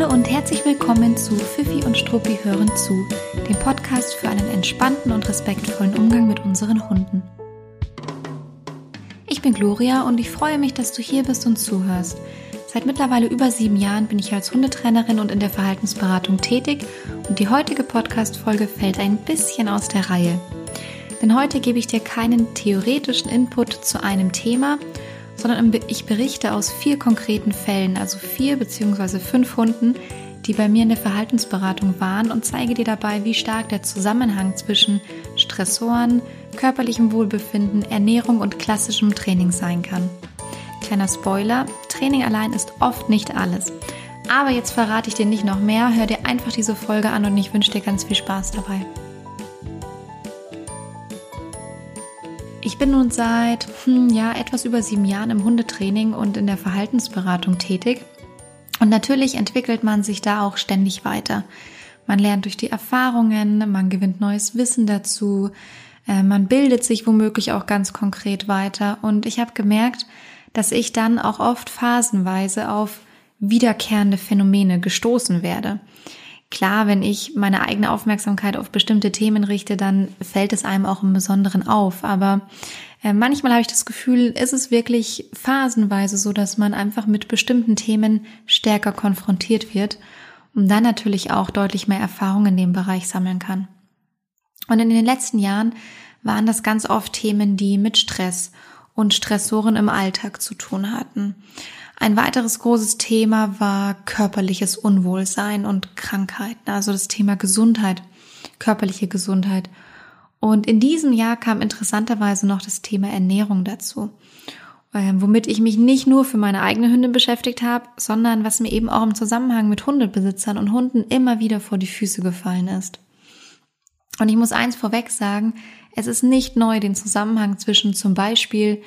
Hallo und herzlich willkommen zu Fifi und Struppi hören zu, dem Podcast für einen entspannten und respektvollen Umgang mit unseren Hunden. Ich bin Gloria und ich freue mich, dass du hier bist und zuhörst. Seit mittlerweile über sieben Jahren bin ich als Hundetrainerin und in der Verhaltensberatung tätig und die heutige Podcast-Folge fällt ein bisschen aus der Reihe. Denn heute gebe ich dir keinen theoretischen Input zu einem Thema, sondern ich berichte aus vier konkreten Fällen, also vier bzw. fünf Hunden, die bei mir in der Verhaltensberatung waren und zeige dir dabei, wie stark der Zusammenhang zwischen Stressoren, körperlichem Wohlbefinden, Ernährung und klassischem Training sein kann. Kleiner Spoiler, Training allein ist oft nicht alles. Aber jetzt verrate ich dir nicht noch mehr, hör dir einfach diese Folge an und ich wünsche dir ganz viel Spaß dabei. Bin nun seit hm, ja, etwas über sieben Jahren im Hundetraining und in der Verhaltensberatung tätig. Und natürlich entwickelt man sich da auch ständig weiter. Man lernt durch die Erfahrungen, man gewinnt neues Wissen dazu, äh, man bildet sich womöglich auch ganz konkret weiter. Und ich habe gemerkt, dass ich dann auch oft phasenweise auf wiederkehrende Phänomene gestoßen werde. Klar, wenn ich meine eigene Aufmerksamkeit auf bestimmte Themen richte, dann fällt es einem auch im Besonderen auf. Aber äh, manchmal habe ich das Gefühl, ist es wirklich phasenweise so, dass man einfach mit bestimmten Themen stärker konfrontiert wird und dann natürlich auch deutlich mehr Erfahrung in dem Bereich sammeln kann. Und in den letzten Jahren waren das ganz oft Themen, die mit Stress und Stressoren im Alltag zu tun hatten. Ein weiteres großes Thema war körperliches Unwohlsein und Krankheiten, also das Thema Gesundheit, körperliche Gesundheit. Und in diesem Jahr kam interessanterweise noch das Thema Ernährung dazu, ähm, womit ich mich nicht nur für meine eigene Hündin beschäftigt habe, sondern was mir eben auch im Zusammenhang mit Hundebesitzern und Hunden immer wieder vor die Füße gefallen ist. Und ich muss eins vorweg sagen, es ist nicht neu, den Zusammenhang zwischen zum Beispiel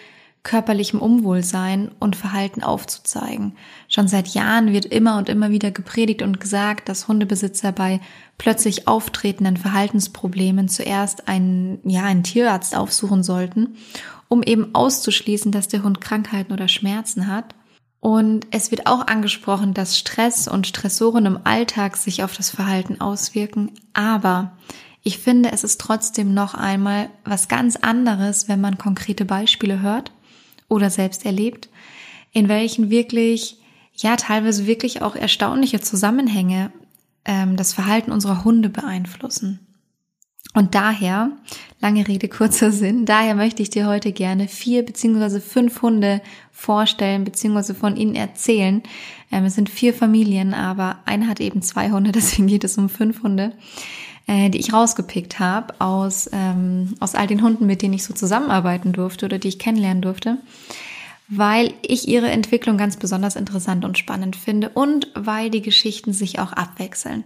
körperlichem Unwohlsein und Verhalten aufzuzeigen. Schon seit Jahren wird immer und immer wieder gepredigt und gesagt, dass Hundebesitzer bei plötzlich auftretenden Verhaltensproblemen zuerst einen, ja, einen Tierarzt aufsuchen sollten, um eben auszuschließen, dass der Hund Krankheiten oder Schmerzen hat. Und es wird auch angesprochen, dass Stress und Stressoren im Alltag sich auf das Verhalten auswirken. Aber ich finde, es ist trotzdem noch einmal was ganz anderes, wenn man konkrete Beispiele hört oder selbst erlebt, in welchen wirklich, ja, teilweise wirklich auch erstaunliche Zusammenhänge ähm, das Verhalten unserer Hunde beeinflussen. Und daher, lange Rede, kurzer Sinn, daher möchte ich dir heute gerne vier beziehungsweise fünf Hunde vorstellen beziehungsweise von ihnen erzählen. Ähm, es sind vier Familien, aber eine hat eben zwei Hunde, deswegen geht es um fünf Hunde, äh, die ich rausgepickt habe aus, ähm, aus all den Hunden, mit denen ich so zusammenarbeiten durfte oder die ich kennenlernen durfte, weil ich ihre Entwicklung ganz besonders interessant und spannend finde und weil die Geschichten sich auch abwechseln.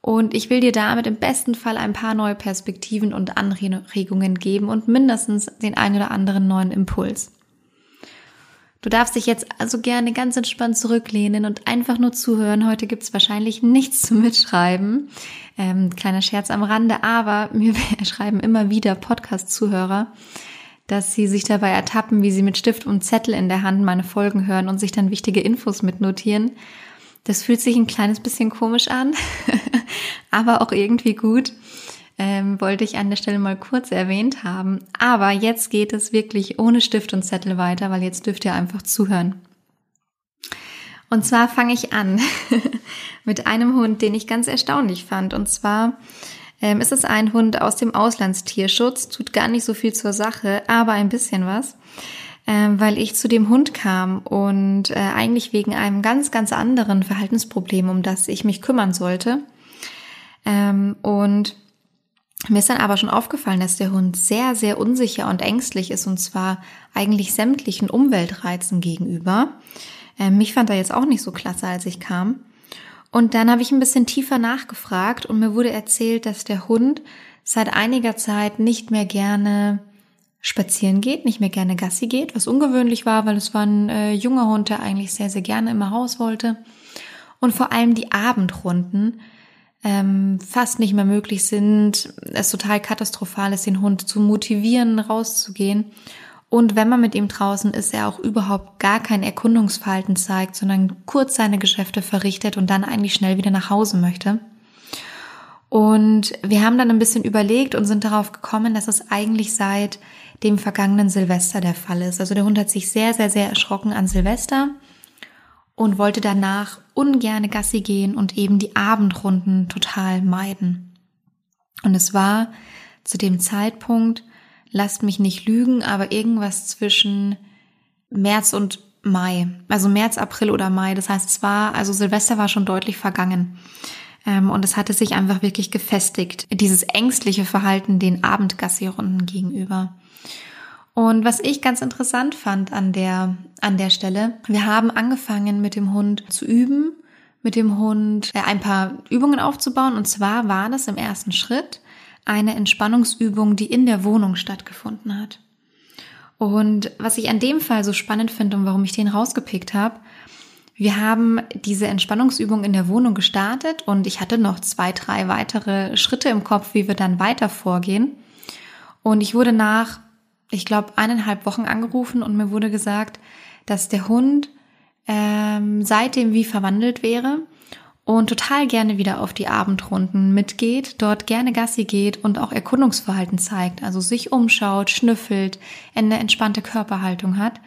Und ich will dir damit im besten Fall ein paar neue Perspektiven und Anregungen geben und mindestens den einen oder anderen neuen Impuls. Du darfst dich jetzt also gerne ganz entspannt zurücklehnen und einfach nur zuhören. Heute gibt's wahrscheinlich nichts zu mitschreiben. Ähm, kleiner Scherz am Rande, aber mir schreiben immer wieder Podcast-Zuhörer, dass sie sich dabei ertappen, wie sie mit Stift und Zettel in der Hand meine Folgen hören und sich dann wichtige Infos mitnotieren. Das fühlt sich ein kleines bisschen komisch an, aber auch irgendwie gut ähm, wollte ich an der Stelle mal kurz erwähnt haben. Aber jetzt geht es wirklich ohne Stift und Zettel weiter, weil jetzt dürft ihr einfach zuhören. Und zwar fange ich an mit einem Hund, den ich ganz erstaunlich fand. Und zwar ähm, ist es ein Hund aus dem Auslandstierschutz, tut gar nicht so viel zur Sache, aber ein bisschen was, ähm, weil ich zu dem Hund kam und äh, eigentlich wegen einem ganz, ganz anderen Verhaltensproblem, um das ich mich kümmern sollte. Ähm, und mir ist dann aber schon aufgefallen, dass der Hund sehr, sehr unsicher und ängstlich ist und zwar eigentlich sämtlichen Umweltreizen gegenüber. Ähm, mich fand er jetzt auch nicht so klasse, als ich kam. Und dann habe ich ein bisschen tiefer nachgefragt und mir wurde erzählt, dass der Hund seit einiger Zeit nicht mehr gerne spazieren geht, nicht mehr gerne Gassi geht, was ungewöhnlich war, weil es war ein äh, junger Hund, der eigentlich sehr, sehr gerne immer raus wollte. Und vor allem die Abendrunden ähm, fast nicht mehr möglich sind, es total katastrophal ist, den Hund zu motivieren, rauszugehen. Und wenn man mit ihm draußen ist, er auch überhaupt gar kein Erkundungsverhalten zeigt, sondern kurz seine Geschäfte verrichtet und dann eigentlich schnell wieder nach Hause möchte. Und wir haben dann ein bisschen überlegt und sind darauf gekommen, dass es eigentlich seit dem vergangenen Silvester der Fall ist. Also der Hund hat sich sehr, sehr, sehr erschrocken an Silvester und wollte danach ungerne Gassi gehen und eben die Abendrunden total meiden. Und es war zu dem Zeitpunkt, lasst mich nicht lügen, aber irgendwas zwischen März und Mai. Also März, April oder Mai. Das heißt, es war, also Silvester war schon deutlich vergangen. Ähm, und es hatte sich einfach wirklich gefestigt, dieses ängstliche Verhalten den Abendgassierunden gegenüber. Und was ich ganz interessant fand an der, an der Stelle, wir haben angefangen mit dem Hund zu üben, mit dem Hund äh, ein paar Übungen aufzubauen. Und zwar war das im ersten Schritt eine Entspannungsübung, die in der Wohnung stattgefunden hat. Und was ich an dem Fall so spannend finde und warum ich den rausgepickt habe, wir haben diese Entspannungsübung in der Wohnung gestartet und ich hatte noch zwei, drei weitere Schritte im Kopf, wie wir dann weiter vorgehen. Und ich wurde nach, ich glaube, eineinhalb Wochen angerufen und mir wurde gesagt, dass der Hund ähm, seitdem wie verwandelt wäre und total gerne wieder auf die Abendrunden mitgeht, dort gerne Gassi geht und auch Erkundungsverhalten zeigt, also sich umschaut, schnüffelt, eine entspannte Körperhaltung hat.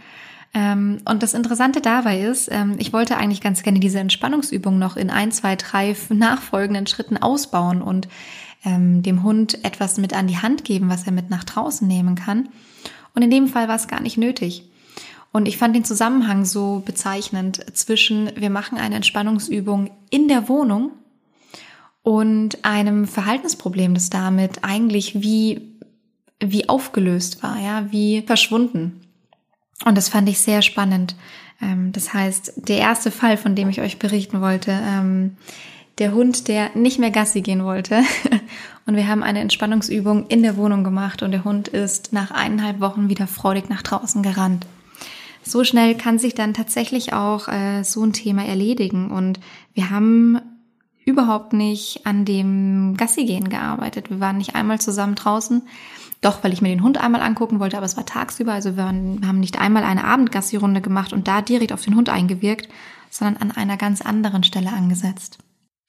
Ähm, und das Interessante dabei ist, ähm, ich wollte eigentlich ganz gerne diese Entspannungsübung noch in ein, zwei, drei nachfolgenden Schritten ausbauen und ähm, dem Hund etwas mit an die Hand geben, was er mit nach draußen nehmen kann. Und in dem Fall war es gar nicht nötig. Und ich fand den Zusammenhang so bezeichnend zwischen, wir machen eine Entspannungsübung in der Wohnung und einem Verhaltensproblem, das damit eigentlich wie, wie aufgelöst war, ja, wie verschwunden. Und das fand ich sehr spannend. Ähm, das heißt, der erste Fall, von dem ich euch berichten wollte, ähm, der Hund, der nicht mehr Gassi gehen wollte. Und wir haben eine Entspannungsübung in der Wohnung gemacht und der Hund ist nach eineinhalb Wochen wieder freudig nach draußen gerannt so schnell kann sich dann tatsächlich auch äh, so ein Thema erledigen. Und wir haben überhaupt nicht an dem Gassi-Gehen gearbeitet. Wir waren nicht einmal zusammen draußen. Doch, weil ich mir den Hund einmal angucken wollte, aber es war tagsüber. Also wir, haben nicht einmal eine Abendgassi-Runde gemacht und da direkt auf den Hund eingewirkt, sondern an einer ganz anderen Stelle angesetzt.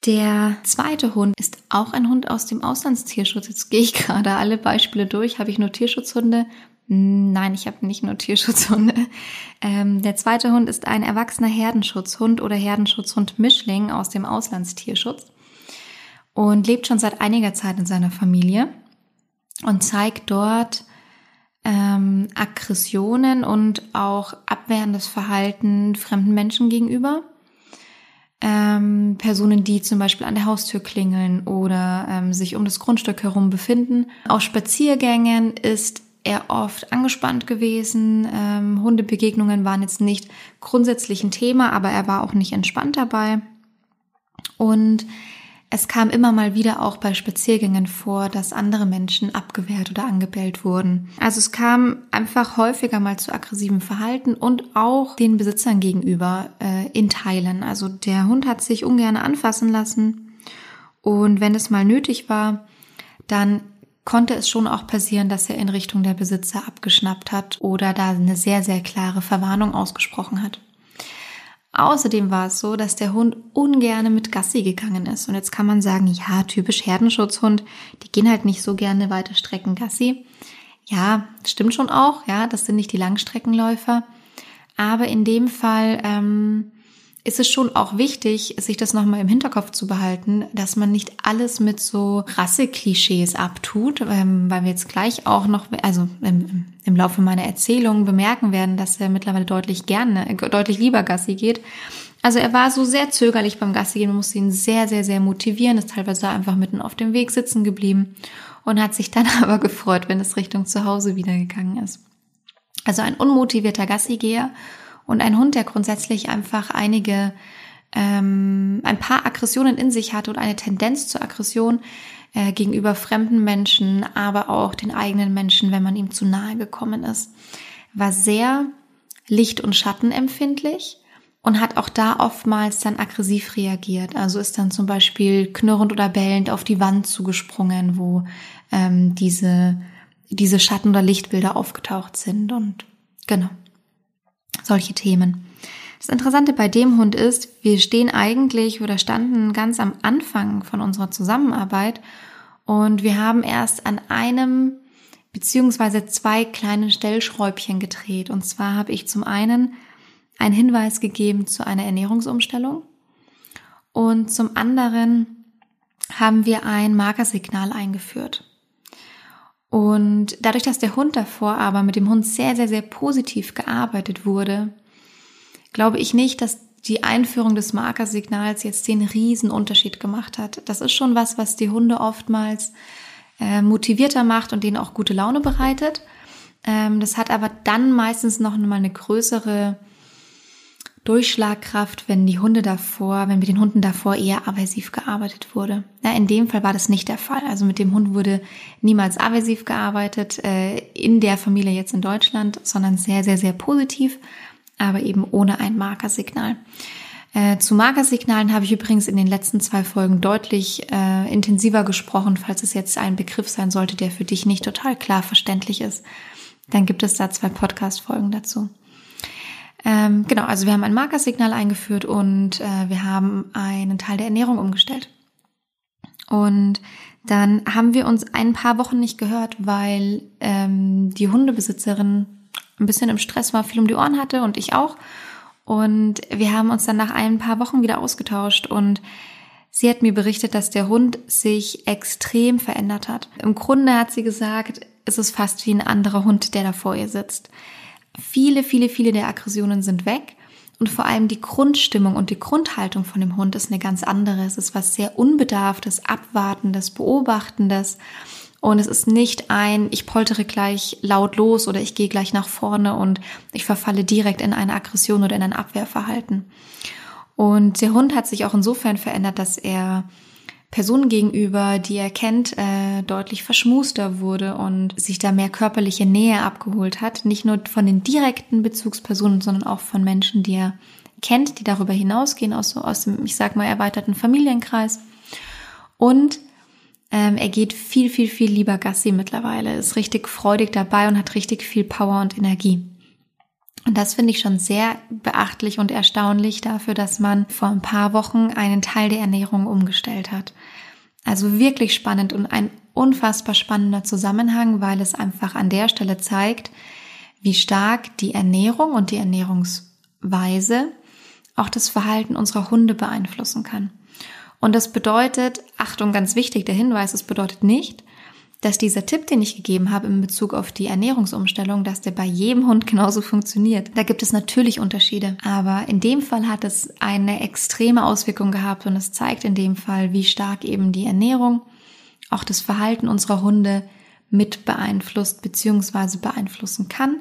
Der zweite Hund ist auch ein Hund aus dem Auslandstierschutz. Jetzt gehe ich gerade alle Beispiele durch. Habe ich nur Tierschutzhunde? Nein, ich habe nicht nur Tierschutzhunde. Ähm, der zweite Hund ist ein erwachsener Herdenschutzhund oder Herdenschutzhund Mischling aus dem Auslandstierschutz und lebt schon seit einiger Zeit in seiner Familie und zeigt dort ähm, Aggressionen und auch abwehrendes Verhalten fremden Menschen gegenüber. Ähm, Personen, die zum Beispiel an der Haustür klingeln oder ähm, sich um das Grundstück herum befinden. Auf Spaziergängen ist er oft angespannt gewesen. Ähm, Hundebegegnungen waren jetzt nicht grundsätzlich ein Thema, aber er war auch nicht entspannt dabei. Und es kam immer mal wieder auch bei Spaziergängen vor, dass andere Menschen abgewehrt oder angebellt wurden. Also es kam einfach häufiger mal zu aggressivem Verhalten und auch den Besitzern gegenüber äh, in Teilen. Also der Hund hat sich ungern anfassen lassen und wenn es mal nötig war, dann konnte es schon auch passieren, dass er in Richtung der Besitzer abgeschnappt hat oder da eine sehr, sehr klare Verwarnung ausgesprochen hat. Außerdem war es so, dass der Hund ungerne mit Gassi gegangen ist. Und jetzt kann man sagen, ja, typisch Herdenschutzhund, die gehen halt nicht so gerne weite Strecken Gassi. Ja, stimmt schon auch, ja, das sind nicht die Langstreckenläufer. Aber in dem Fall ähm, ist es schon auch wichtig, sich das nochmal im Hinterkopf zu behalten, dass man nicht alles mit so Rasseklischees abtut, ähm, weil wir jetzt gleich auch noch, also im, im Laufe meiner Erzählung bemerken werden, dass er mittlerweile deutlich gerne, deutlich lieber Gassi geht. Also er war so sehr zögerlich beim Gassi gehen, man musste ihn sehr, sehr, sehr motivieren, ist teilweise einfach mitten auf dem Weg sitzen geblieben und hat sich dann aber gefreut, wenn es Richtung Zuhause wieder gegangen ist. Also ein unmotivierter Gassigeher und ein Hund, der grundsätzlich einfach einige, ähm, ein paar Aggressionen in sich hat und eine Tendenz zur Aggression äh, gegenüber fremden Menschen, aber auch den eigenen Menschen, wenn man ihm zu nahe gekommen ist, war sehr licht- und schattenempfindlich und hat auch da oftmals dann aggressiv reagiert. Also ist dann zum Beispiel knurrend oder bellend auf die Wand zugesprungen, wo ähm, diese diese Schatten- oder Lichtbilder aufgetaucht sind und genau, solche Themen. Das Interessante bei dem Hund ist, wir stehen eigentlich oder standen ganz am Anfang von unserer Zusammenarbeit und wir haben erst an einem beziehungsweise zwei kleinen Stellschräubchen gedreht. Und zwar habe ich zum einen einen Hinweis gegeben zu einer Ernährungsumstellung und zum anderen haben wir ein Markersignal eingeführt. Und dadurch, dass der Hund davor aber mit dem Hund sehr, sehr, sehr positiv gearbeitet wurde, glaube ich nicht, dass die Einführung des Markersignals jetzt den riesen Unterschied gemacht hat. Das ist schon was, was die Hunde oftmals äh, motivierter macht und denen auch gute Laune bereitet. Ähm, das hat aber dann meistens noch mal eine größere Durchschlagkraft, wenn die Hunde davor, wenn mit den Hunden davor eher aversiv gearbeitet wurde. Ja, in dem Fall war das nicht der Fall. Also mit dem Hund wurde niemals aversiv gearbeitet, äh, in der Familie jetzt in Deutschland, sondern sehr, sehr, sehr positiv, aber eben ohne ein Markersignal. Äh, zu Markersignalen habe ich übrigens in den letzten zwei Folgen deutlich äh, intensiver gesprochen. Falls es jetzt ein Begriff sein sollte, der für dich nicht total klar verständlich ist, dann gibt es da zwei Podcast-Folgen dazu. Ähm, genau, also wir haben ein Markersignal eingeführt und äh, wir haben einen Teil der Ernährung umgestellt. Und dann haben wir uns ein paar Wochen nicht gehört, weil ähm, die Hundebesitzerin ein bisschen im Stress war, viel um die Ohren hatte und ich auch. Und wir haben uns dann nach ein paar Wochen wieder ausgetauscht und sie hat mir berichtet, dass der Hund sich extrem verändert hat. Im Grunde hat sie gesagt, es ist fast wie ein anderer Hund, der da vor ihr sitzt. Viele, viele, viele der Aggressionen sind weg und vor allem die Grundstimmung und die Grundhaltung von dem Hund ist eine ganz andere. Es ist was sehr Unbedarftes, Abwartendes, Beobachtendes. Und es ist nicht ein, ich poltere gleich laut los oder ich gehe gleich nach vorne und ich verfalle direkt in eine Aggression oder in ein Abwehrverhalten. Und der Hund hat sich auch insofern verändert, dass er Personen gegenüber, die er kennt, äh, deutlich verschmuster wurde und sich da mehr körperliche Nähe abgeholt hat. Nicht nur von den direkten Bezugspersonen, sondern auch von Menschen, die er kennt, die darüber hinausgehen, aus, aus dem, ich sag mal, erweiterten Familienkreis. Und ähm, er geht viel, viel, viel lieber Gassi mittlerweile, ist richtig freudig dabei und hat richtig viel Power und Energie. Und das finde ich schon sehr beachtlich und erstaunlich dafür, dass man vor ein paar Wochen einen Teil der Ernährung umgestellt hat. Also wirklich spannend und ein unfassbar spannender Zusammenhang, weil es einfach an der Stelle zeigt, wie stark die Ernährung und die Ernährungsweise auch das Verhalten unserer Hunde beeinflussen kann. Und das bedeutet, Achtung, ganz wichtig, der Hinweis, es bedeutet nicht, dass dieser Tipp, den ich gegeben habe in Bezug auf die Ernährungsumstellung, dass der bei jedem Hund genauso funktioniert. Da gibt es natürlich Unterschiede. Aber in dem Fall hat es eine extreme Auswirkung gehabt und es zeigt in dem Fall, wie stark eben die Ernährung auch das Verhalten unserer Hunde mit beeinflusst bzw. beeinflussen kann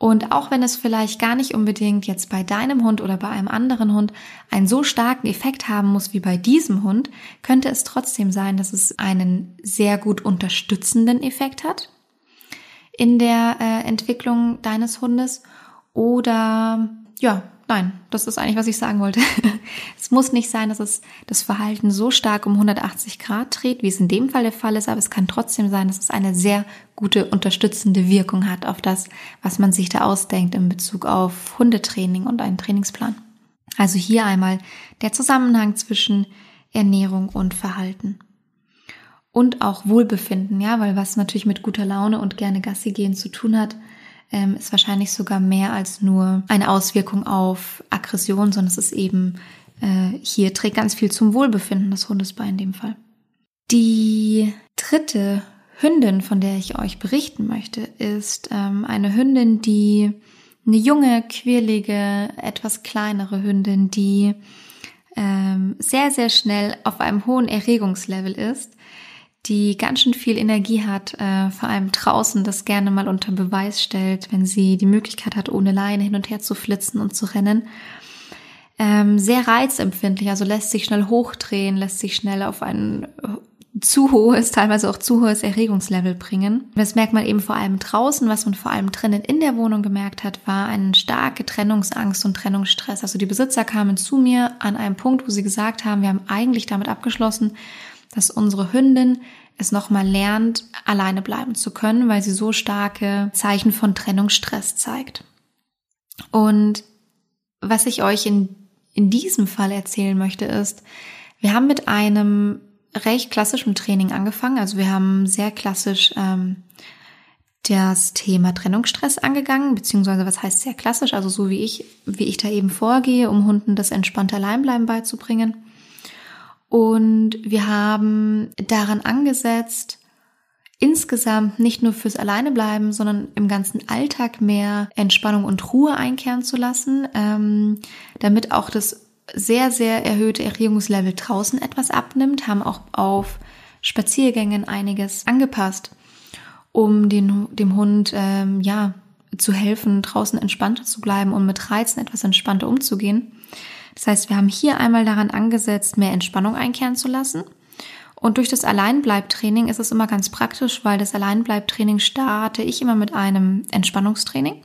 und auch wenn es vielleicht gar nicht unbedingt jetzt bei deinem Hund oder bei einem anderen Hund einen so starken Effekt haben muss wie bei diesem Hund, könnte es trotzdem sein, dass es einen sehr gut unterstützenden Effekt hat in der äh, Entwicklung deines Hundes oder ja, Nein, das ist eigentlich, was ich sagen wollte. es muss nicht sein, dass es das Verhalten so stark um 180 Grad dreht, wie es in dem Fall der Fall ist, aber es kann trotzdem sein, dass es eine sehr gute unterstützende Wirkung hat auf das, was man sich da ausdenkt in Bezug auf Hundetraining und einen Trainingsplan. Also hier einmal der Zusammenhang zwischen Ernährung und Verhalten. Und auch Wohlbefinden, ja, weil was natürlich mit guter Laune und gerne Gassi gehen zu tun hat, ähm, ist wahrscheinlich sogar mehr als nur eine Auswirkung auf Aggression, sondern es ist eben äh, hier trägt ganz viel zum Wohlbefinden des Hundes bei in dem Fall. Die dritte Hündin, von der ich euch berichten möchte, ist ähm, eine Hündin, die eine junge, quirlige, etwas kleinere Hündin, die ähm, sehr, sehr schnell auf einem hohen Erregungslevel ist die ganz schön viel Energie hat, äh, vor allem draußen das gerne mal unter Beweis stellt, wenn sie die Möglichkeit hat, ohne Leine hin und her zu flitzen und zu rennen. Ähm, sehr reizempfindlich, also lässt sich schnell hochdrehen, lässt sich schnell auf ein äh, zu hohes, teilweise auch zu hohes Erregungslevel bringen. Das merkt man eben vor allem draußen. Was man vor allem drinnen in der Wohnung gemerkt hat, war eine starke Trennungsangst und Trennungsstress. Also die Besitzer kamen zu mir an einem Punkt, wo sie gesagt haben, wir haben eigentlich damit abgeschlossen, dass unsere Hündin es nochmal lernt, alleine bleiben zu können, weil sie so starke Zeichen von Trennungsstress zeigt. Und was ich euch in, in diesem Fall erzählen möchte, ist, wir haben mit einem recht klassischen Training angefangen. Also wir haben sehr klassisch ähm, das Thema Trennungsstress angegangen, beziehungsweise was heißt sehr klassisch, also so wie ich, wie ich da eben vorgehe, um Hunden das entspannte Alleinbleiben beizubringen. Und wir haben daran angesetzt, insgesamt nicht nur fürs Alleinebleiben, sondern im ganzen Alltag mehr Entspannung und Ruhe einkehren zu lassen, ähm, damit auch das sehr, sehr erhöhte Erregungslevel draußen etwas abnimmt, haben auch auf Spaziergängen einiges angepasst um den, dem Hund ähm, ja zu helfen, draußen entspannter zu bleiben und mit Reizen etwas entspannter umzugehen. Das heißt, wir haben hier einmal daran angesetzt, mehr Entspannung einkehren zu lassen. Und durch das Alleinbleibtraining ist es immer ganz praktisch, weil das Alleinbleibtraining starte ich immer mit einem Entspannungstraining.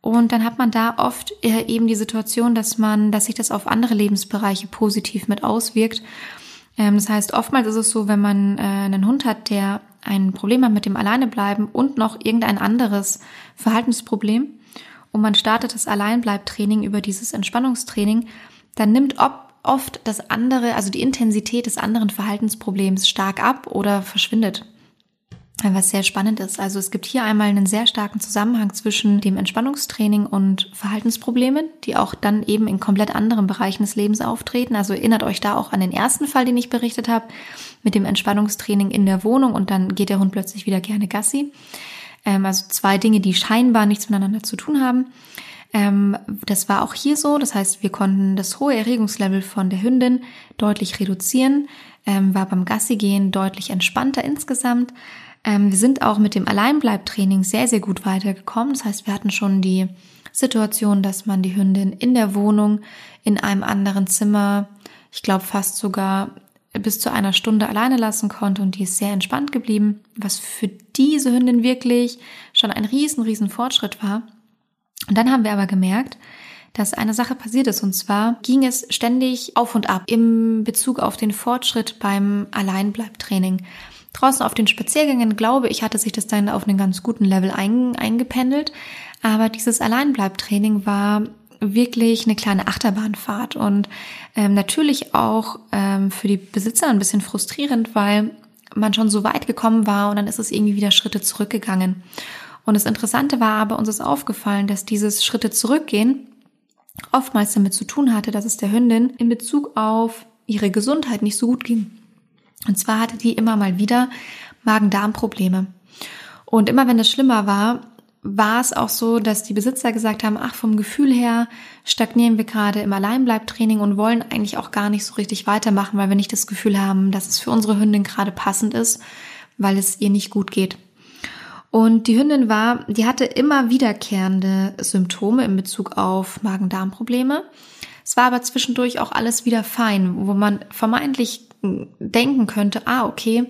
Und dann hat man da oft eben die Situation, dass man, dass sich das auf andere Lebensbereiche positiv mit auswirkt. Ähm, das heißt, oftmals ist es so, wenn man äh, einen Hund hat, der ein Problem hat mit dem Alleinebleiben und noch irgendein anderes Verhaltensproblem und man startet das Alleinbleibtraining über dieses Entspannungstraining, dann nimmt oft das andere, also die Intensität des anderen Verhaltensproblems stark ab oder verschwindet was sehr spannend ist. Also es gibt hier einmal einen sehr starken Zusammenhang zwischen dem Entspannungstraining und Verhaltensproblemen, die auch dann eben in komplett anderen Bereichen des Lebens auftreten. Also erinnert euch da auch an den ersten Fall, den ich berichtet habe, mit dem Entspannungstraining in der Wohnung und dann geht der Hund plötzlich wieder gerne Gassi. Ähm, also zwei Dinge, die scheinbar nichts miteinander zu tun haben. Ähm, das war auch hier so. Das heißt, wir konnten das hohe Erregungslevel von der Hündin deutlich reduzieren, ähm, war beim Gassi gehen deutlich entspannter insgesamt. Ähm, wir sind auch mit dem Alleinbleibtraining sehr, sehr gut weitergekommen. Das heißt, wir hatten schon die Situation, dass man die Hündin in der Wohnung, in einem anderen Zimmer, ich glaube fast sogar bis zu einer Stunde alleine lassen konnte und die ist sehr entspannt geblieben, was für diese Hündin wirklich schon ein riesen, riesen Fortschritt war. Und dann haben wir aber gemerkt, dass eine Sache passiert ist und zwar ging es ständig auf und ab im Bezug auf den Fortschritt beim Alleinbleibtraining. Draußen auf den Spaziergängen, glaube ich, hatte sich das dann auf einen ganz guten Level ein, eingependelt. Aber dieses Alleinbleibtraining war wirklich eine kleine Achterbahnfahrt und ähm, natürlich auch ähm, für die Besitzer ein bisschen frustrierend, weil man schon so weit gekommen war und dann ist es irgendwie wieder Schritte zurückgegangen. Und das Interessante war aber, uns ist aufgefallen, dass dieses Schritte zurückgehen oftmals damit zu tun hatte, dass es der Hündin in Bezug auf ihre Gesundheit nicht so gut ging. Und zwar hatte die immer mal wieder Magen-Darm-Probleme. Und immer wenn es schlimmer war, war es auch so, dass die Besitzer gesagt haben, ach, vom Gefühl her stagnieren wir gerade im Alleinbleibtraining und wollen eigentlich auch gar nicht so richtig weitermachen, weil wir nicht das Gefühl haben, dass es für unsere Hündin gerade passend ist, weil es ihr nicht gut geht. Und die Hündin war, die hatte immer wiederkehrende Symptome in Bezug auf Magen-Darm-Probleme. Es war aber zwischendurch auch alles wieder fein, wo man vermeintlich denken könnte, ah, okay,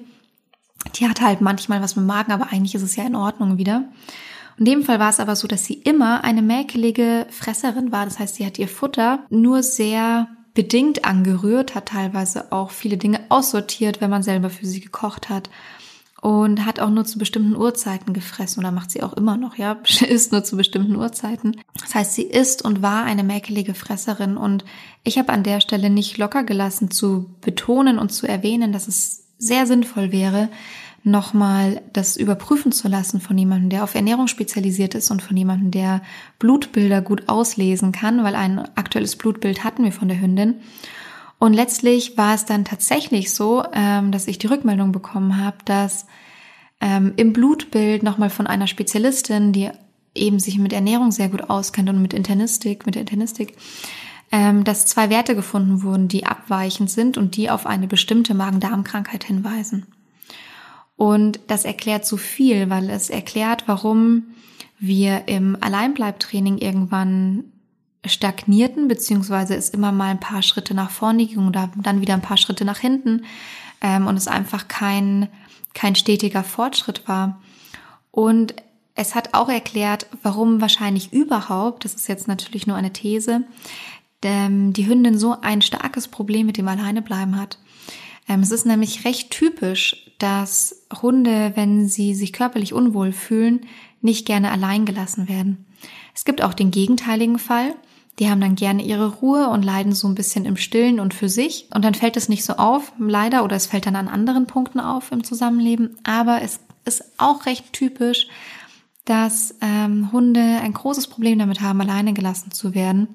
die hat halt manchmal was mit Magen, aber eigentlich ist es ja in Ordnung wieder. In dem Fall war es aber so, dass sie immer eine mäkelige Fresserin war. Das heißt, sie hat ihr Futter nur sehr bedingt angerührt, hat teilweise auch viele Dinge aussortiert, wenn man selber für sie gekocht hat und hat auch nur zu bestimmten Uhrzeiten gefressen oder macht sie auch immer noch, ja, isst nur zu bestimmten Uhrzeiten. Das heißt, sie ist und war eine mäkelige Fresserin und ich habe an der Stelle nicht locker gelassen zu betonen und zu erwähnen, dass es sehr sinnvoll wäre, nochmal das überprüfen zu lassen von jemandem, der auf Ernährung spezialisiert ist und von jemandem, der Blutbilder gut auslesen kann, weil ein aktuelles Blutbild hatten wir von der Hündin. Und letztlich war es dann tatsächlich so, ähm, dass ich die Rückmeldung bekommen habe, dass ähm, im Blutbild nochmal von einer Spezialistin, die eben sich mit Ernährung sehr gut auskennt und mit Internistik, mit der Internistik, ähm, dass zwei Werte gefunden wurden, die abweichend sind und die auf eine bestimmte Magen-Darm-Krankheit hinweisen. Und das erklärt so viel, weil es erklärt, warum wir im Alleinbleibtraining irgendwann stagnierten, beziehungsweise es immer mal ein paar Schritte nach vorne ging oder dann wieder ein paar Schritte nach hinten ähm, und es einfach kein, kein stetiger Fortschritt war. Und es hat auch erklärt, warum wahrscheinlich überhaupt, das ist jetzt natürlich nur eine These, ähm, die Hündin so ein starkes Problem mit dem Alleinebleiben hat. Ähm, es ist nämlich recht typisch, dass Hunde, wenn sie sich körperlich unwohl fühlen, nicht gerne allein gelassen werden. Es gibt auch den gegenteiligen Fall. Die haben dann gerne ihre Ruhe und leiden so ein bisschen im Stillen und für sich. Und dann fällt es nicht so auf, leider, oder es fällt dann an anderen Punkten auf im Zusammenleben. Aber es ist auch recht typisch, dass ähm, Hunde ein großes Problem damit haben, alleine gelassen zu werden,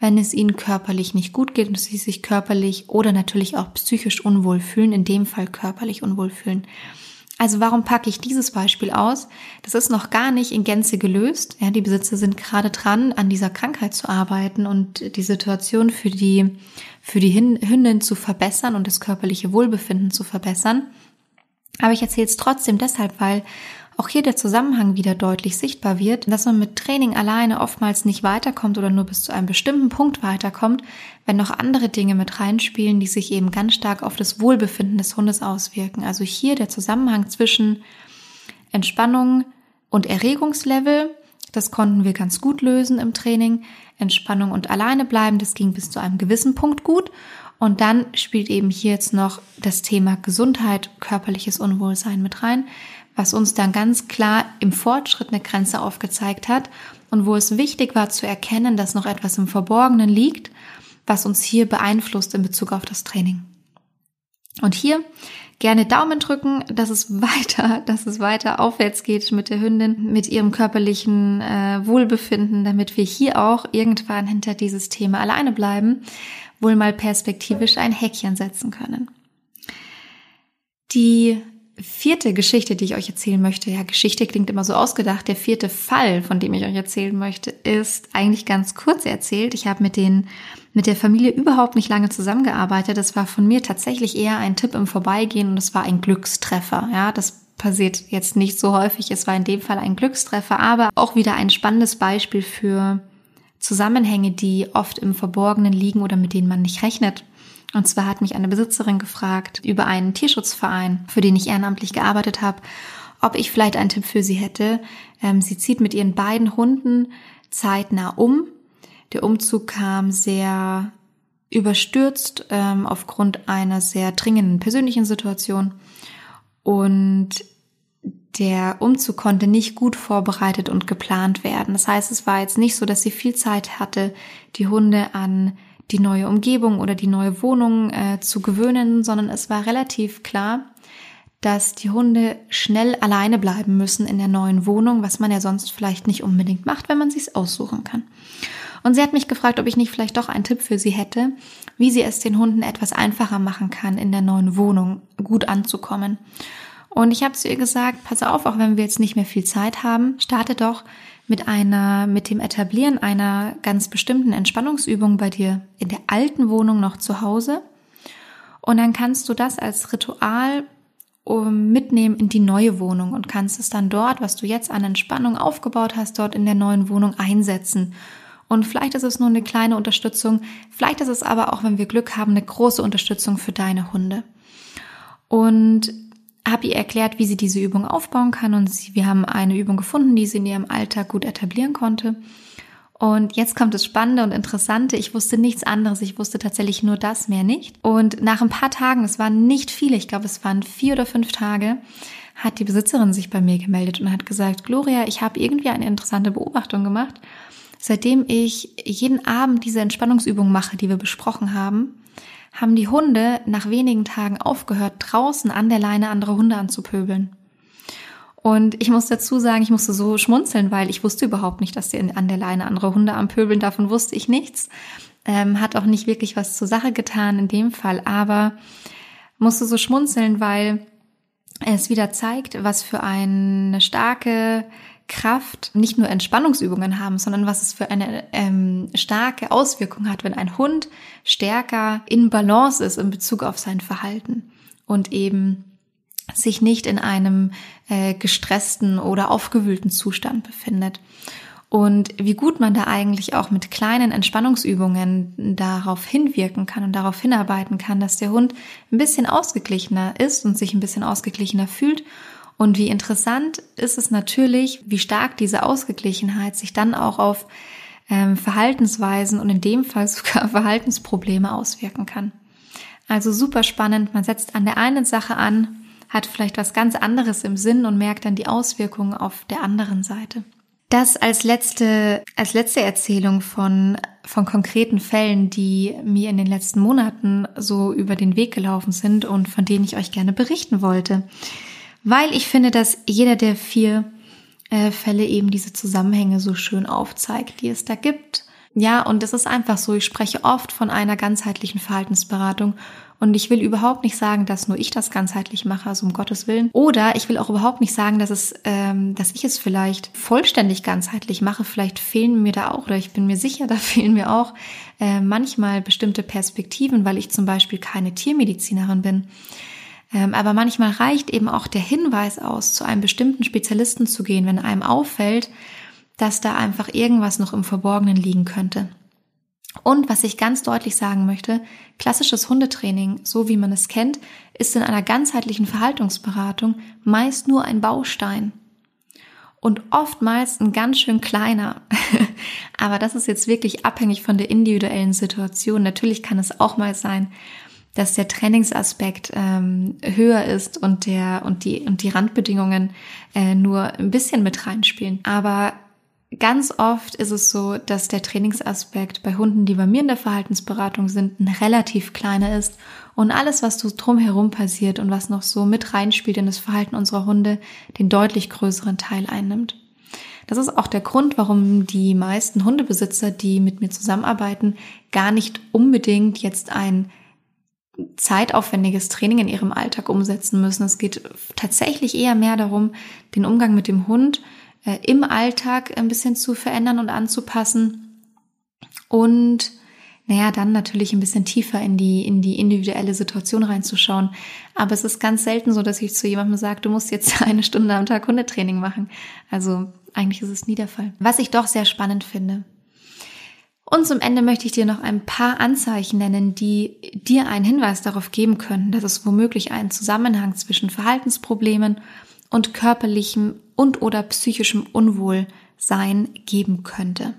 wenn es ihnen körperlich nicht gut geht und sie sich körperlich oder natürlich auch psychisch unwohl fühlen, in dem Fall körperlich unwohl fühlen. Also warum packe ich dieses Beispiel aus? Das ist noch gar nicht in Gänze gelöst. Ja, die Besitzer sind gerade dran, an dieser Krankheit zu arbeiten und die Situation für die, für die Hündin zu verbessern und das körperliche Wohlbefinden zu verbessern. Aber ich erzähle es trotzdem deshalb, weil auch hier der Zusammenhang wieder deutlich sichtbar wird, dass man mit Training alleine oftmals nicht weiterkommt oder nur bis zu einem bestimmten Punkt weiterkommt, wenn noch andere Dinge mit reinspielen, die sich eben ganz stark auf das Wohlbefinden des Hundes auswirken. Also hier der Zusammenhang zwischen Entspannung und Erregungslevel, das konnten wir ganz gut lösen im Training. Entspannung und alleine bleiben, das ging bis zu einem gewissen Punkt gut. Und dann spielt eben hier jetzt noch das Thema Gesundheit, körperliches Unwohlsein mit rein was uns dann ganz klar im Fortschritt eine Grenze aufgezeigt hat und wo es wichtig war zu erkennen, dass noch etwas im Verborgenen liegt, was uns hier beeinflusst in Bezug auf das Training. Und hier gerne Daumen drücken, dass es weiter, dass es weiter aufwärts geht mit der Hündin, mit ihrem körperlichen äh, Wohlbefinden, damit wir hier auch irgendwann hinter dieses Thema alleine bleiben, wohl mal perspektivisch ein Häkchen setzen können. Die vierte Geschichte, die ich euch erzählen möchte, ja, Geschichte klingt immer so ausgedacht. Der vierte Fall, von dem ich euch erzählen möchte, ist eigentlich ganz kurz erzählt. Ich habe mit den mit der Familie überhaupt nicht lange zusammengearbeitet. Das war von mir tatsächlich eher ein Tipp im Vorbeigehen und es war ein Glückstreffer. Ja, das passiert jetzt nicht so häufig. Es war in dem Fall ein Glückstreffer, aber auch wieder ein spannendes Beispiel für Zusammenhänge, die oft im Verborgenen liegen oder mit denen man nicht rechnet. Und zwar hat mich eine Besitzerin gefragt über einen Tierschutzverein, für den ich ehrenamtlich gearbeitet habe, ob ich vielleicht einen Tipp für sie hätte. Ähm, sie zieht mit ihren beiden Hunden zeitnah um. Der Umzug kam sehr überstürzt ähm, aufgrund einer sehr dringenden persönlichen Situation. Und der Umzug konnte nicht gut vorbereitet und geplant werden. Das heißt, es war jetzt nicht so, dass sie viel Zeit hatte, die Hunde an die neue Umgebung oder die neue Wohnung äh, zu gewöhnen, sondern es war relativ klar, dass die Hunde schnell alleine bleiben müssen in der neuen Wohnung, was man ja sonst vielleicht nicht unbedingt macht, wenn man sich's aussuchen kann. Und sie hat mich gefragt, ob ich nicht vielleicht doch einen Tipp für sie hätte, wie sie es den Hunden etwas einfacher machen kann, in der neuen Wohnung gut anzukommen. Und ich habe zu ihr gesagt, pass auf, auch wenn wir jetzt nicht mehr viel Zeit haben, starte doch mit einer, mit dem Etablieren einer ganz bestimmten Entspannungsübung bei dir in der alten Wohnung noch zu Hause. Und dann kannst du das als Ritual mitnehmen in die neue Wohnung und kannst es dann dort, was du jetzt an Entspannung aufgebaut hast, dort in der neuen Wohnung einsetzen. Und vielleicht ist es nur eine kleine Unterstützung, vielleicht ist es aber auch, wenn wir Glück haben, eine große Unterstützung für deine Hunde. Und habe ihr erklärt, wie sie diese Übung aufbauen kann und sie, wir haben eine Übung gefunden, die sie in ihrem Alltag gut etablieren konnte. Und jetzt kommt das Spannende und Interessante. Ich wusste nichts anderes. Ich wusste tatsächlich nur das, mehr nicht. Und nach ein paar Tagen, es waren nicht viele, ich glaube, es waren vier oder fünf Tage, hat die Besitzerin sich bei mir gemeldet und hat gesagt, Gloria, ich habe irgendwie eine interessante Beobachtung gemacht. Seitdem ich jeden Abend diese Entspannungsübung mache, die wir besprochen haben, haben die Hunde nach wenigen Tagen aufgehört, draußen an der Leine andere Hunde anzupöbeln. Und ich muss dazu sagen, ich musste so schmunzeln, weil ich wusste überhaupt nicht, dass sie an der Leine andere Hunde anpöbeln. Davon wusste ich nichts. Ähm, hat auch nicht wirklich was zur Sache getan in dem Fall, aber musste so schmunzeln, weil es wieder zeigt, was für eine starke Kraft nicht nur Entspannungsübungen haben, sondern was es für eine ähm, starke Auswirkung hat, wenn ein Hund stärker in Balance ist in Bezug auf sein Verhalten und eben sich nicht in einem äh, gestressten oder aufgewühlten Zustand befindet. Und wie gut man da eigentlich auch mit kleinen Entspannungsübungen darauf hinwirken kann und darauf hinarbeiten kann, dass der Hund ein bisschen ausgeglichener ist und sich ein bisschen ausgeglichener fühlt und wie interessant ist es natürlich, wie stark diese Ausgeglichenheit sich dann auch auf ähm, Verhaltensweisen und in dem Fall sogar Verhaltensprobleme auswirken kann. Also super spannend. Man setzt an der einen Sache an hat vielleicht was ganz anderes im Sinn und merkt dann die Auswirkungen auf der anderen Seite. Das als letzte, als letzte Erzählung von, von konkreten Fällen, die mir in den letzten Monaten so über den Weg gelaufen sind und von denen ich euch gerne berichten wollte. Weil ich finde, dass jeder der vier äh, Fälle eben diese Zusammenhänge so schön aufzeigt, die es da gibt. Ja, und es ist einfach so, ich spreche oft von einer ganzheitlichen Verhaltensberatung und ich will überhaupt nicht sagen, dass nur ich das ganzheitlich mache, also um Gottes Willen. Oder ich will auch überhaupt nicht sagen, dass es, ähm, dass ich es vielleicht vollständig ganzheitlich mache. Vielleicht fehlen mir da auch, oder ich bin mir sicher, da fehlen mir auch äh, manchmal bestimmte Perspektiven, weil ich zum Beispiel keine Tiermedizinerin bin. Ähm, aber manchmal reicht eben auch der Hinweis aus, zu einem bestimmten Spezialisten zu gehen, wenn einem auffällt, dass da einfach irgendwas noch im Verborgenen liegen könnte. Und was ich ganz deutlich sagen möchte, klassisches Hundetraining, so wie man es kennt, ist in einer ganzheitlichen Verhaltungsberatung meist nur ein Baustein. Und oftmals ein ganz schön kleiner. Aber das ist jetzt wirklich abhängig von der individuellen Situation. Natürlich kann es auch mal sein, dass der Trainingsaspekt ähm, höher ist und der und die und die Randbedingungen äh, nur ein bisschen mit reinspielen. Aber Ganz oft ist es so, dass der Trainingsaspekt bei Hunden, die bei mir in der Verhaltensberatung sind, ein relativ kleiner ist und alles, was so drumherum passiert und was noch so mit reinspielt in das Verhalten unserer Hunde, den deutlich größeren Teil einnimmt. Das ist auch der Grund, warum die meisten Hundebesitzer, die mit mir zusammenarbeiten, gar nicht unbedingt jetzt ein zeitaufwendiges Training in ihrem Alltag umsetzen müssen. Es geht tatsächlich eher mehr darum, den Umgang mit dem Hund äh, im Alltag ein bisschen zu verändern und anzupassen. Und naja, dann natürlich ein bisschen tiefer in die, in die individuelle Situation reinzuschauen. Aber es ist ganz selten so, dass ich zu jemandem sage, du musst jetzt eine Stunde am Tag Hundetraining machen. Also eigentlich ist es nie der Fall. Was ich doch sehr spannend finde. Und zum Ende möchte ich dir noch ein paar Anzeichen nennen, die dir einen Hinweis darauf geben können, dass es womöglich einen Zusammenhang zwischen Verhaltensproblemen und körperlichem und oder psychischem Unwohlsein geben könnte.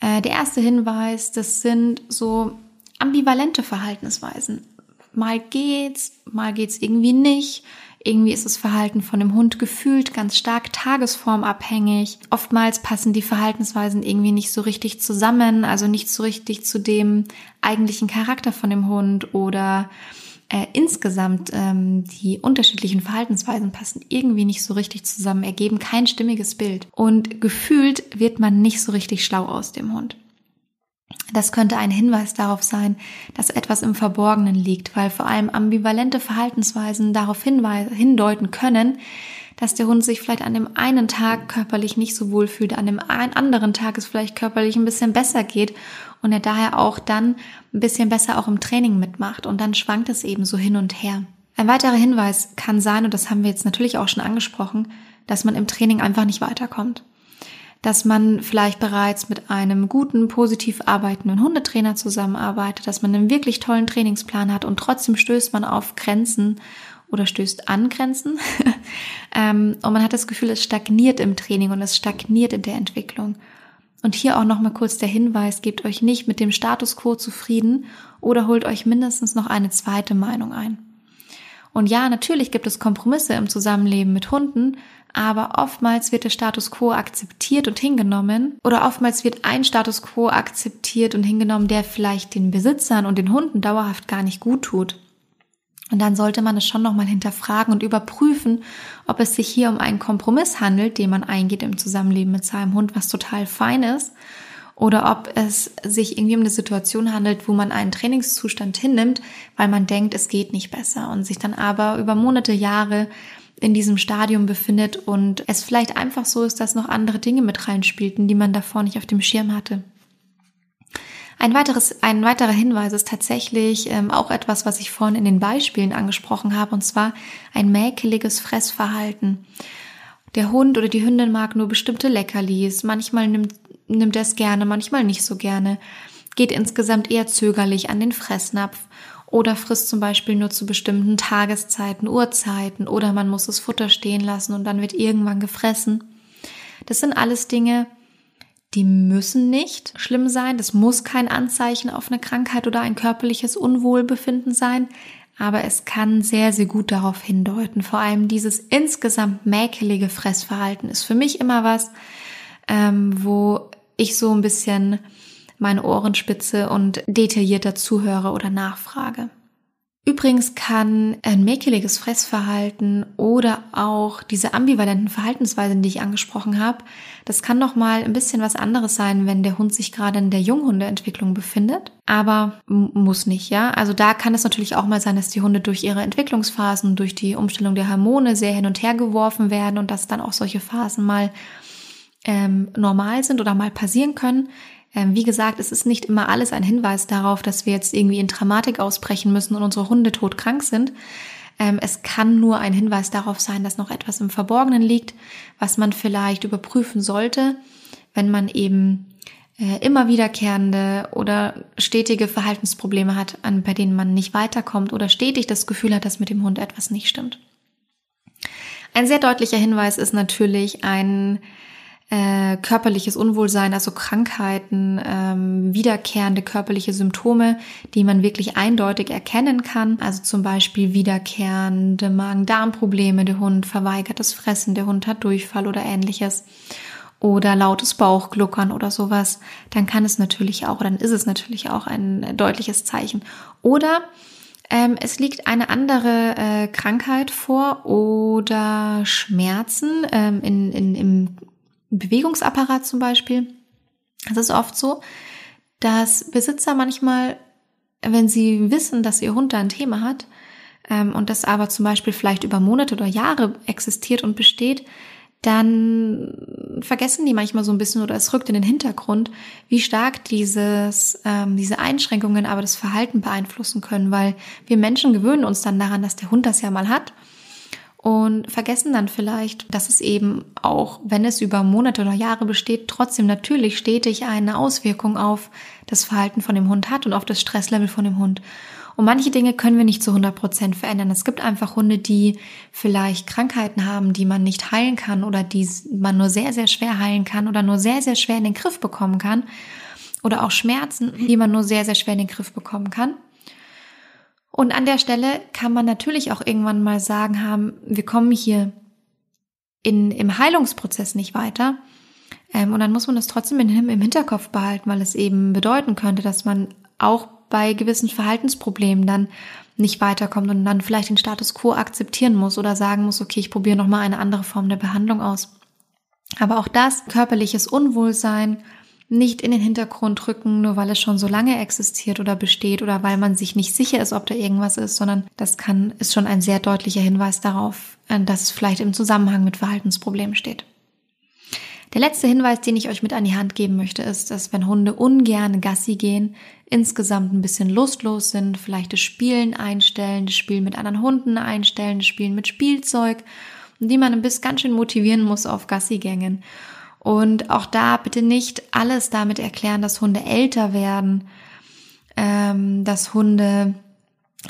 Äh, der erste Hinweis, das sind so ambivalente Verhaltensweisen. Mal geht's, mal geht's irgendwie nicht. Irgendwie ist das Verhalten von dem Hund gefühlt ganz stark tagesformabhängig. Oftmals passen die Verhaltensweisen irgendwie nicht so richtig zusammen, also nicht so richtig zu dem eigentlichen Charakter von dem Hund oder äh, insgesamt ähm, die unterschiedlichen Verhaltensweisen passen irgendwie nicht so richtig zusammen, ergeben kein stimmiges Bild. Und gefühlt wird man nicht so richtig schlau aus dem Hund. Das könnte ein Hinweis darauf sein, dass etwas im Verborgenen liegt, weil vor allem ambivalente Verhaltensweisen darauf hindeuten können, dass der Hund sich vielleicht an dem einen Tag körperlich nicht so wohl fühlt, an dem anderen Tag es vielleicht körperlich ein bisschen besser geht und er daher auch dann ein bisschen besser auch im Training mitmacht und dann schwankt es eben so hin und her. Ein weiterer Hinweis kann sein, und das haben wir jetzt natürlich auch schon angesprochen, dass man im Training einfach nicht weiterkommt. Dass man vielleicht bereits mit einem guten, positiv arbeitenden Hundetrainer zusammenarbeitet, dass man einen wirklich tollen Trainingsplan hat und trotzdem stößt man auf Grenzen oder stößt an Grenzen. Ähm, und man hat das Gefühl, es stagniert im Training und es stagniert in der Entwicklung. Und hier auch nochmal kurz der Hinweis, gebt euch nicht mit dem Status quo zufrieden oder holt euch mindestens noch eine zweite Meinung ein. Und ja, natürlich gibt es Kompromisse im Zusammenleben mit Hunden, aber oftmals wird der Status quo akzeptiert und hingenommen oder oftmals wird ein Status quo akzeptiert und hingenommen, der vielleicht den Besitzern und den Hunden dauerhaft gar nicht gut tut. Und dann sollte man es schon nochmal hinterfragen und überprüfen, ob es sich hier um einen Kompromiss handelt, den man eingeht im Zusammenleben mit seinem Hund, was total fein ist, oder ob es sich irgendwie um eine Situation handelt, wo man einen Trainingszustand hinnimmt, weil man denkt, es geht nicht besser und sich dann aber über Monate, Jahre in diesem Stadium befindet und es vielleicht einfach so ist, dass noch andere Dinge mit reinspielten, die man davor nicht auf dem Schirm hatte. Ein weiteres, ein weiterer Hinweis ist tatsächlich ähm, auch etwas, was ich vorhin in den Beispielen angesprochen habe, und zwar ein mäkeliges Fressverhalten. Der Hund oder die Hündin mag nur bestimmte Leckerlis. Manchmal nimmt, nimmt er es gerne, manchmal nicht so gerne. Geht insgesamt eher zögerlich an den Fressnapf oder frisst zum Beispiel nur zu bestimmten Tageszeiten, Uhrzeiten oder man muss das Futter stehen lassen und dann wird irgendwann gefressen. Das sind alles Dinge, die müssen nicht schlimm sein. Das muss kein Anzeichen auf eine Krankheit oder ein körperliches Unwohlbefinden sein. aber es kann sehr, sehr gut darauf hindeuten. Vor allem dieses insgesamt mäkelige Fressverhalten ist für mich immer was, ähm, wo ich so ein bisschen meine Ohren spitze und detaillierter zuhöre oder nachfrage. Übrigens kann ein mäkeliges Fressverhalten oder auch diese ambivalenten Verhaltensweisen, die ich angesprochen habe, das kann noch mal ein bisschen was anderes sein, wenn der Hund sich gerade in der Junghundeentwicklung befindet, aber muss nicht, ja? Also da kann es natürlich auch mal sein, dass die Hunde durch ihre Entwicklungsphasen, durch die Umstellung der Hormone sehr hin und her geworfen werden und dass dann auch solche Phasen mal ähm, normal sind oder mal passieren können. Ähm, wie gesagt, es ist nicht immer alles ein Hinweis darauf, dass wir jetzt irgendwie in Dramatik ausbrechen müssen und unsere Hunde todkrank sind. Ähm, es kann nur ein Hinweis darauf sein, dass noch etwas im Verborgenen liegt, was man vielleicht überprüfen sollte, wenn man eben äh, immer wiederkehrende oder stetige Verhaltensprobleme hat, bei denen man nicht weiterkommt oder stetig das Gefühl hat, dass mit dem Hund etwas nicht stimmt. Ein sehr deutlicher Hinweis ist natürlich ein äh, körperliches Unwohlsein, also Krankheiten, ähm, wiederkehrende körperliche Symptome, die man wirklich eindeutig erkennen kann. Also zum Beispiel wiederkehrende Magen-Darm-Probleme, der Hund verweigert das Fressen, der Hund hat Durchfall oder ähnliches oder lautes Bauchgluckern oder sowas, dann kann es natürlich auch, dann ist es natürlich auch ein deutliches Zeichen. Oder ähm, es liegt eine andere äh, Krankheit vor oder Schmerzen ähm, in, in, im Bewegungsapparat zum Beispiel. Es ist oft so, dass Besitzer manchmal, wenn sie wissen, dass ihr Hund da ein Thema hat ähm, und das aber zum Beispiel vielleicht über Monate oder Jahre existiert und besteht, dann vergessen die manchmal so ein bisschen oder es rückt in den Hintergrund, wie stark dieses, ähm, diese Einschränkungen aber das Verhalten beeinflussen können, weil wir Menschen gewöhnen uns dann daran, dass der Hund das ja mal hat und vergessen dann vielleicht, dass es eben auch, wenn es über Monate oder Jahre besteht, trotzdem natürlich stetig eine Auswirkung auf das Verhalten von dem Hund hat und auf das Stresslevel von dem Hund. Und manche Dinge können wir nicht zu 100 Prozent verändern. Es gibt einfach Hunde, die vielleicht Krankheiten haben, die man nicht heilen kann oder die man nur sehr, sehr schwer heilen kann oder nur sehr, sehr schwer in den Griff bekommen kann. Oder auch Schmerzen, die man nur sehr, sehr schwer in den Griff bekommen kann. Und an der Stelle kann man natürlich auch irgendwann mal sagen haben, wir kommen hier in, im Heilungsprozess nicht weiter. Ähm, und dann muss man das trotzdem in, im Hinterkopf behalten, weil es eben bedeuten könnte, dass man auch bei gewissen Verhaltensproblemen dann nicht weiterkommt und dann vielleicht den Status quo akzeptieren muss oder sagen muss, okay, ich probiere nochmal eine andere Form der Behandlung aus. Aber auch das, körperliches Unwohlsein, nicht in den Hintergrund rücken, nur weil es schon so lange existiert oder besteht oder weil man sich nicht sicher ist, ob da irgendwas ist, sondern das kann, ist schon ein sehr deutlicher Hinweis darauf, äh, dass es vielleicht im Zusammenhang mit Verhaltensproblemen steht. Der letzte Hinweis, den ich euch mit an die Hand geben möchte, ist, dass wenn Hunde ungern Gassi gehen, insgesamt ein bisschen lustlos sind, vielleicht das Spielen einstellen, das Spielen mit anderen Hunden einstellen, das Spielen mit Spielzeug, die man ein bisschen ganz schön motivieren muss auf Gassigängen. Und auch da bitte nicht alles damit erklären, dass Hunde älter werden, ähm, dass Hunde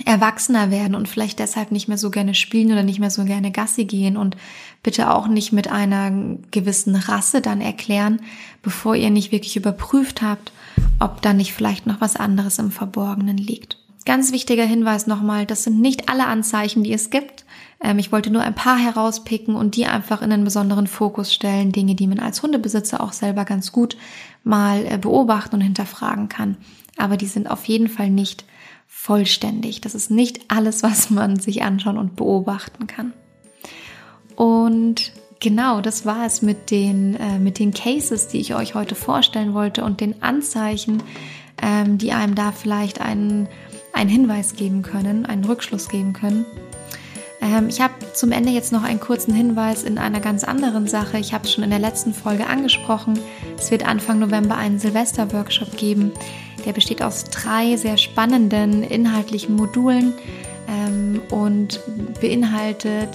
erwachsener werden und vielleicht deshalb nicht mehr so gerne spielen oder nicht mehr so gerne Gassi gehen und bitte auch nicht mit einer gewissen Rasse dann erklären, bevor ihr nicht wirklich überprüft habt, ob da nicht vielleicht noch was anderes im Verborgenen liegt. Ganz wichtiger Hinweis nochmal, das sind nicht alle Anzeichen, die es gibt. Ähm, ich wollte nur ein paar herauspicken und die einfach in einen besonderen Fokus stellen. Dinge, die man als Hundebesitzer auch selber ganz gut mal äh, beobachten und hinterfragen kann. Aber die sind auf jeden Fall nicht vollständig. Das ist nicht alles, was man sich anschauen und beobachten kann. Und genau, das war es mit den, äh, mit den Cases, die ich euch heute vorstellen wollte und den Anzeichen, ähm, die einem da vielleicht einen, einen Hinweis geben können, einen Rückschluss geben können. Ähm, ich habe zum Ende jetzt noch einen kurzen Hinweis in einer ganz anderen Sache. Ich habe es schon in der letzten Folge angesprochen. Es wird Anfang November einen Silvester-Workshop geben. Der besteht aus drei sehr spannenden inhaltlichen Modulen ähm, und beinhaltet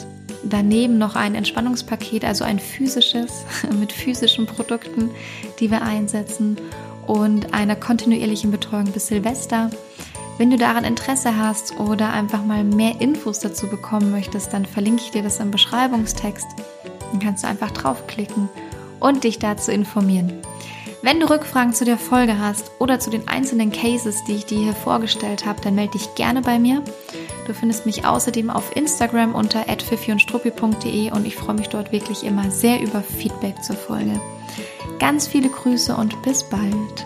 daneben noch ein Entspannungspaket, also ein physisches mit physischen Produkten, die wir einsetzen und einer kontinuierlichen Betreuung bis Silvester. Wenn du daran Interesse hast oder einfach mal mehr Infos dazu bekommen möchtest, dann verlinke ich dir das im Beschreibungstext. Dann kannst du einfach draufklicken und dich dazu informieren. Wenn du Rückfragen zu der Folge hast oder zu den einzelnen Cases, die ich dir hier vorgestellt habe, dann melde dich gerne bei mir. Du findest mich außerdem auf Instagram unter @fifiundstruppi.de und ich freue mich dort wirklich immer sehr über Feedback zur Folge. Ganz viele Grüße und bis bald.